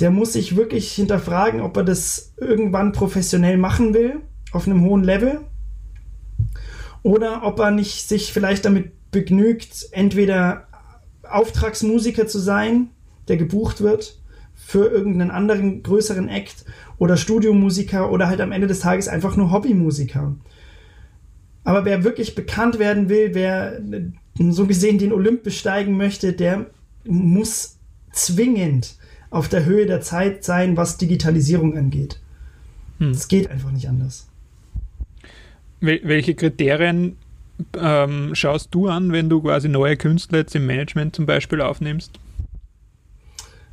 der muss sich wirklich hinterfragen, ob er das irgendwann professionell machen will, auf einem hohen Level, oder ob er nicht sich vielleicht damit begnügt, entweder Auftragsmusiker zu sein, der gebucht wird für irgendeinen anderen größeren Act oder Studiomusiker oder halt am Ende des Tages einfach nur Hobbymusiker. Aber wer wirklich bekannt werden will, wer so gesehen den Olymp besteigen möchte, der muss zwingend auf der Höhe der Zeit sein, was Digitalisierung angeht. Es hm. geht einfach nicht anders. Wel welche Kriterien ähm, schaust du an, wenn du quasi neue Künstler jetzt im Management zum Beispiel aufnimmst?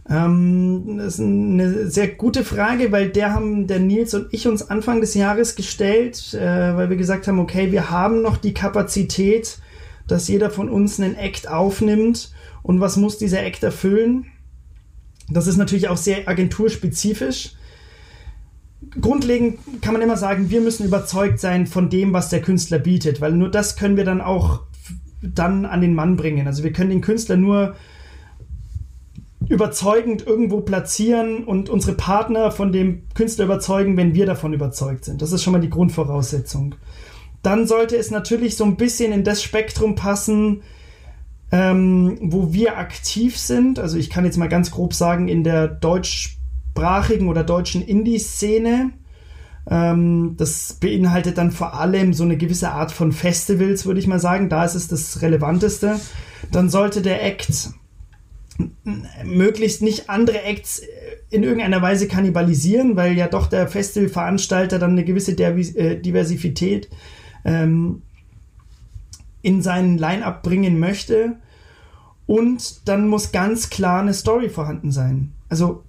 Ähm, das ist eine sehr gute Frage, weil der haben der Nils und ich uns Anfang des Jahres gestellt, äh, weil wir gesagt haben, okay, wir haben noch die Kapazität, dass jeder von uns einen Act aufnimmt und was muss dieser Act erfüllen? Das ist natürlich auch sehr agenturspezifisch. Grundlegend kann man immer sagen, wir müssen überzeugt sein von dem, was der Künstler bietet, weil nur das können wir dann auch dann an den Mann bringen. Also wir können den Künstler nur überzeugend irgendwo platzieren und unsere Partner von dem Künstler überzeugen, wenn wir davon überzeugt sind. Das ist schon mal die Grundvoraussetzung. Dann sollte es natürlich so ein bisschen in das Spektrum passen, ähm, wo wir aktiv sind. Also ich kann jetzt mal ganz grob sagen, in der deutschsprachigen oder deutschen Indie-Szene. Ähm, das beinhaltet dann vor allem so eine gewisse Art von Festivals, würde ich mal sagen. Da ist es das Relevanteste. Dann sollte der Act möglichst nicht andere Acts in irgendeiner Weise kannibalisieren, weil ja doch der Festivalveranstalter dann eine gewisse äh, Diversität ähm, in seinen Line-up bringen möchte. Und dann muss ganz klar eine Story vorhanden sein. Also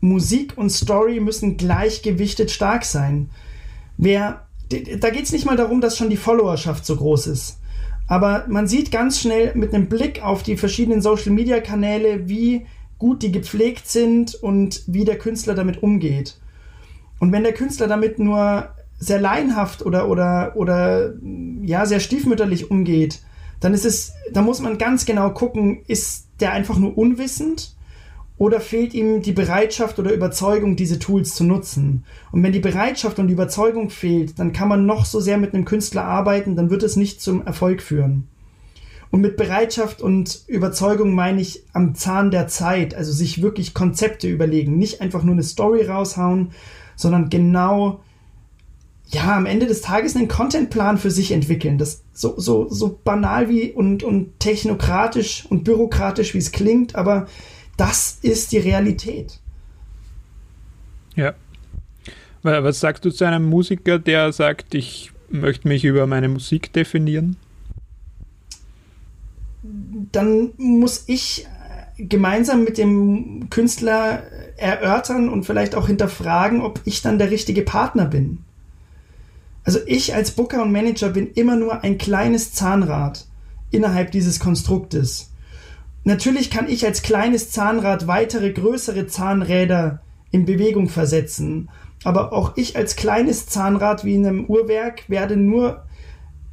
Musik und Story müssen gleichgewichtet stark sein. Wer, da geht es nicht mal darum, dass schon die Followerschaft so groß ist. Aber man sieht ganz schnell mit einem Blick auf die verschiedenen Social-Media-Kanäle, wie gut die gepflegt sind und wie der Künstler damit umgeht. Und wenn der Künstler damit nur sehr laienhaft oder, oder, oder ja, sehr stiefmütterlich umgeht, dann ist es, da muss man ganz genau gucken, ist der einfach nur unwissend oder fehlt ihm die Bereitschaft oder Überzeugung, diese Tools zu nutzen? Und wenn die Bereitschaft und die Überzeugung fehlt, dann kann man noch so sehr mit einem Künstler arbeiten, dann wird es nicht zum Erfolg führen. Und mit Bereitschaft und Überzeugung meine ich am Zahn der Zeit, also sich wirklich Konzepte überlegen, nicht einfach nur eine Story raushauen, sondern genau, ja, am Ende des Tages einen Contentplan für sich entwickeln. Das so, so, so banal wie und, und technokratisch und bürokratisch wie es klingt, aber das ist die Realität. Ja. Was sagst du zu einem Musiker, der sagt, ich möchte mich über meine Musik definieren? Dann muss ich äh, gemeinsam mit dem Künstler erörtern und vielleicht auch hinterfragen, ob ich dann der richtige Partner bin. Also ich als Booker und Manager bin immer nur ein kleines Zahnrad innerhalb dieses Konstruktes. Natürlich kann ich als kleines Zahnrad weitere größere Zahnräder in Bewegung versetzen, aber auch ich als kleines Zahnrad wie in einem Uhrwerk werde nur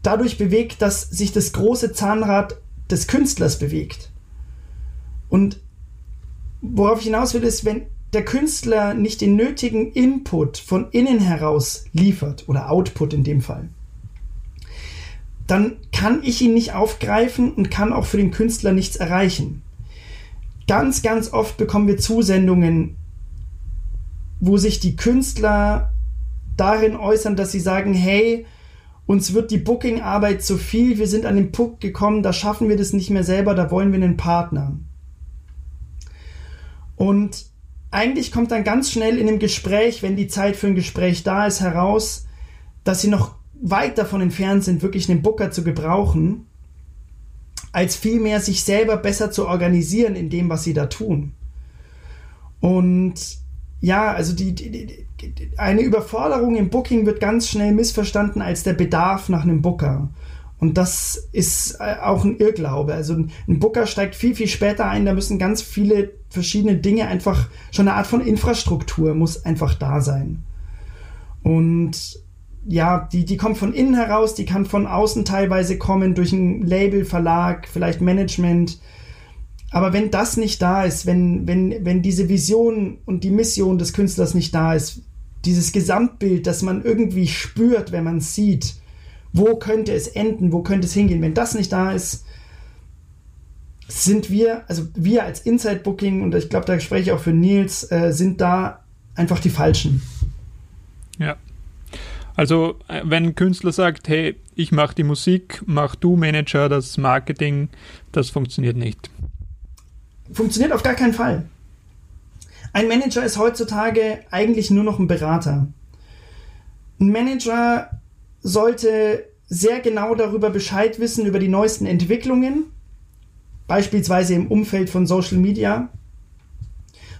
dadurch bewegt, dass sich das große Zahnrad des Künstlers bewegt. Und worauf ich hinaus will, ist, wenn der Künstler nicht den nötigen Input von innen heraus liefert oder Output in dem Fall, dann kann ich ihn nicht aufgreifen und kann auch für den Künstler nichts erreichen. Ganz, ganz oft bekommen wir Zusendungen, wo sich die Künstler darin äußern, dass sie sagen, hey, uns wird die Booking-Arbeit zu viel, wir sind an den Punkt gekommen, da schaffen wir das nicht mehr selber, da wollen wir einen Partner. Und eigentlich kommt dann ganz schnell in dem Gespräch, wenn die Zeit für ein Gespräch da ist, heraus, dass sie noch weit davon entfernt sind, wirklich einen Booker zu gebrauchen, als vielmehr sich selber besser zu organisieren in dem, was sie da tun. Und ja, also die, die, die, eine Überforderung im Booking wird ganz schnell missverstanden als der Bedarf nach einem Booker. Und das ist äh, auch ein Irrglaube. Also ein Booker steigt viel, viel später ein. Da müssen ganz viele verschiedene Dinge einfach, schon eine Art von Infrastruktur muss einfach da sein. Und ja, die, die kommt von innen heraus, die kann von außen teilweise kommen, durch ein Label, Verlag, vielleicht Management. Aber wenn das nicht da ist, wenn, wenn, wenn diese Vision und die Mission des Künstlers nicht da ist, dieses Gesamtbild, das man irgendwie spürt, wenn man sieht, wo könnte es enden, wo könnte es hingehen, wenn das nicht da ist, sind wir, also wir als Inside Booking, und ich glaube, da spreche ich auch für Nils, äh, sind da einfach die Falschen. Ja, also äh, wenn ein Künstler sagt, hey, ich mache die Musik, mach du Manager das Marketing, das funktioniert nicht. Funktioniert auf gar keinen Fall. Ein Manager ist heutzutage eigentlich nur noch ein Berater. Ein Manager sollte sehr genau darüber Bescheid wissen, über die neuesten Entwicklungen, beispielsweise im Umfeld von Social Media,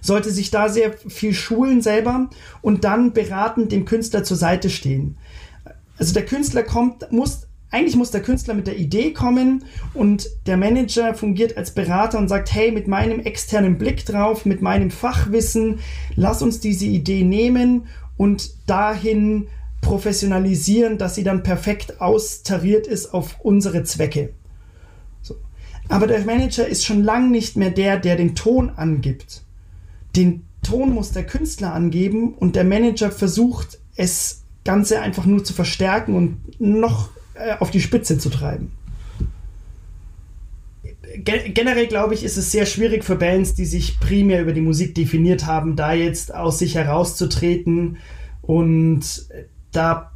sollte sich da sehr viel schulen selber und dann beratend dem Künstler zur Seite stehen. Also der Künstler kommt, muss, eigentlich muss der Künstler mit der Idee kommen und der Manager fungiert als Berater und sagt, hey, mit meinem externen Blick drauf, mit meinem Fachwissen, lass uns diese Idee nehmen und dahin professionalisieren, dass sie dann perfekt austariert ist auf unsere Zwecke. So. Aber der Manager ist schon lang nicht mehr der, der den Ton angibt den Ton muss der Künstler angeben und der Manager versucht, es Ganze einfach nur zu verstärken und noch äh, auf die Spitze zu treiben. generell glaube ich, ist es sehr schwierig für Bands, die sich primär über die Musik definiert haben, da jetzt aus sich herauszutreten und da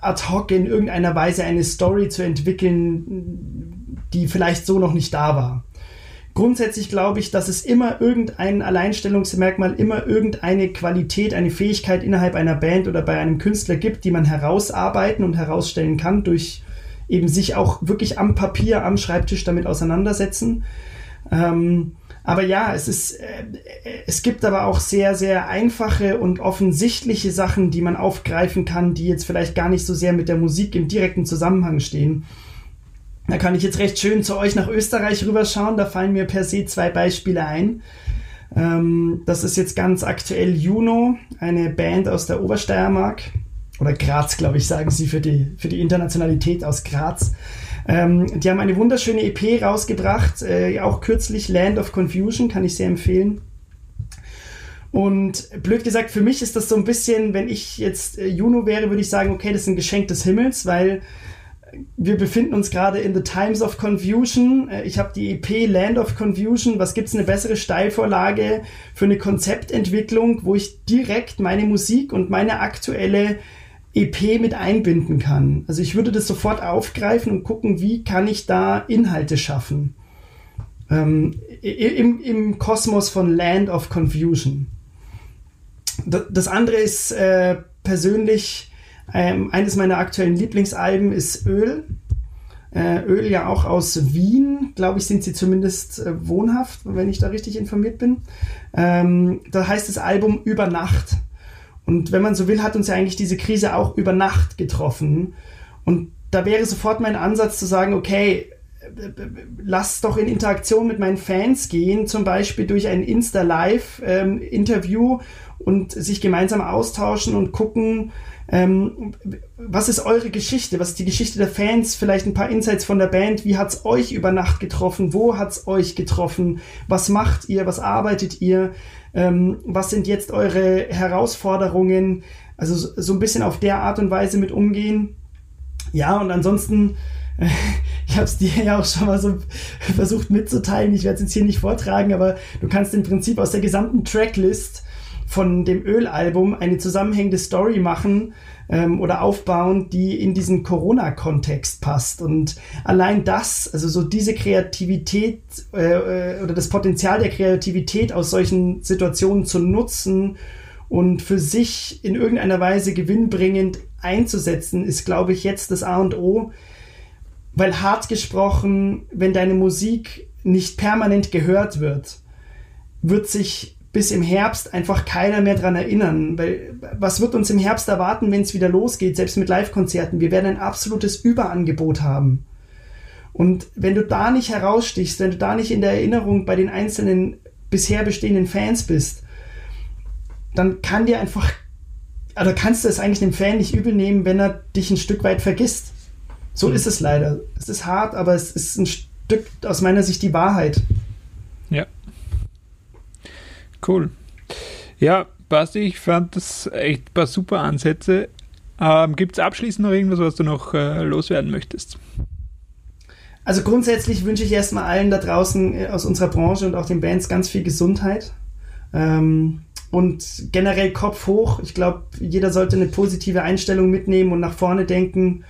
ad hoc in irgendeiner Weise eine Story zu entwickeln, die vielleicht so noch nicht da war. Grundsätzlich glaube ich, dass es immer irgendein Alleinstellungsmerkmal, immer irgendeine Qualität, eine Fähigkeit innerhalb einer Band oder bei einem Künstler gibt, die man herausarbeiten und herausstellen kann durch eben sich auch wirklich am Papier, am Schreibtisch damit auseinandersetzen. Ähm, aber ja, es ist, äh, es gibt aber auch sehr, sehr einfache und offensichtliche Sachen, die man aufgreifen kann, die jetzt vielleicht gar nicht so sehr mit der Musik im direkten Zusammenhang stehen. Da kann ich jetzt recht schön zu euch nach Österreich rüberschauen. Da fallen mir per se zwei Beispiele ein. Ähm, das ist jetzt ganz aktuell Juno, eine Band aus der Obersteiermark. Oder Graz, glaube ich, sagen sie für die, für die Internationalität aus Graz. Ähm, die haben eine wunderschöne EP rausgebracht, äh, auch kürzlich Land of Confusion, kann ich sehr empfehlen. Und blöd gesagt, für mich ist das so ein bisschen, wenn ich jetzt äh, Juno wäre, würde ich sagen, okay, das ist ein Geschenk des Himmels, weil wir befinden uns gerade in the Times of Confusion. Äh, ich habe die EP Land of Confusion. Was gibt's eine bessere Steilvorlage für eine Konzeptentwicklung, wo ich direkt meine Musik und meine aktuelle EP mit einbinden kann? Also ich würde das sofort aufgreifen und gucken, wie kann ich da Inhalte schaffen. Ähm, im, Im Kosmos von Land of Confusion. Das andere ist äh, persönlich ähm, eines meiner aktuellen Lieblingsalben ist Öl. Äh, Öl ja auch aus Wien, glaube ich, sind sie zumindest äh, wohnhaft, wenn ich da richtig informiert bin. Ähm, da heißt das Album Über Nacht. Und wenn man so will, hat uns ja eigentlich diese Krise auch über Nacht getroffen. Und da wäre sofort mein Ansatz zu sagen, okay, lass doch in Interaktion mit meinen Fans gehen, zum Beispiel durch ein Insta-Live-Interview ähm, und sich gemeinsam austauschen und gucken, ähm, was ist eure Geschichte? Was ist die Geschichte der Fans? Vielleicht ein paar Insights von der Band. Wie hat's euch über Nacht getroffen? Wo hat's euch getroffen? Was macht ihr? Was arbeitet ihr? Ähm, was sind jetzt eure Herausforderungen? Also so, so ein bisschen auf der Art und Weise mit umgehen. Ja, und ansonsten ich habe es dir ja auch schon mal so versucht mitzuteilen. Ich werde es jetzt hier nicht vortragen, aber du kannst im Prinzip aus der gesamten Tracklist von dem Ölalbum eine zusammenhängende Story machen ähm, oder aufbauen, die in diesen Corona-Kontext passt. Und allein das, also so diese Kreativität äh, äh, oder das Potenzial der Kreativität aus solchen Situationen zu nutzen und für sich in irgendeiner Weise gewinnbringend einzusetzen, ist, glaube ich, jetzt das A und O. Weil hart gesprochen, wenn deine Musik nicht permanent gehört wird, wird sich bis im Herbst einfach keiner mehr dran erinnern. Weil was wird uns im Herbst erwarten, wenn es wieder losgeht, selbst mit Live-Konzerten? Wir werden ein absolutes Überangebot haben. Und wenn du da nicht herausstichst, wenn du da nicht in der Erinnerung bei den einzelnen bisher bestehenden Fans bist, dann kann dir einfach, oder kannst du es eigentlich dem Fan nicht übel nehmen, wenn er dich ein Stück weit vergisst. So mhm. ist es leider. Es ist hart, aber es ist ein Stück aus meiner Sicht die Wahrheit. Ja. Cool. Ja, Basti, ich fand das echt ein paar super Ansätze. Ähm, Gibt es abschließend noch irgendwas, was du noch äh, loswerden möchtest? Also grundsätzlich wünsche ich erstmal allen da draußen äh, aus unserer Branche und auch den Bands ganz viel Gesundheit. Ähm, und generell Kopf hoch. Ich glaube, jeder sollte eine positive Einstellung mitnehmen und nach vorne denken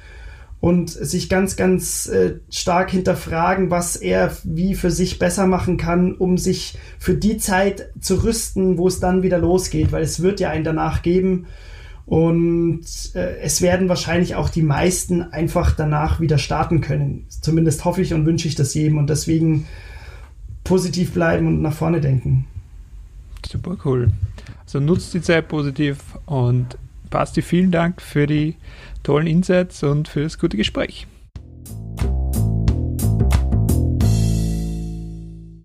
und sich ganz, ganz äh, stark hinterfragen, was er wie für sich besser machen kann, um sich für die Zeit zu rüsten, wo es dann wieder losgeht, weil es wird ja einen danach geben. Und äh, es werden wahrscheinlich auch die meisten einfach danach wieder starten können. Zumindest hoffe ich und wünsche ich das jedem. Und deswegen positiv bleiben und nach vorne denken. Super cool. Also nutzt die Zeit positiv und Basti, vielen Dank für die tollen Insights und für das gute Gespräch.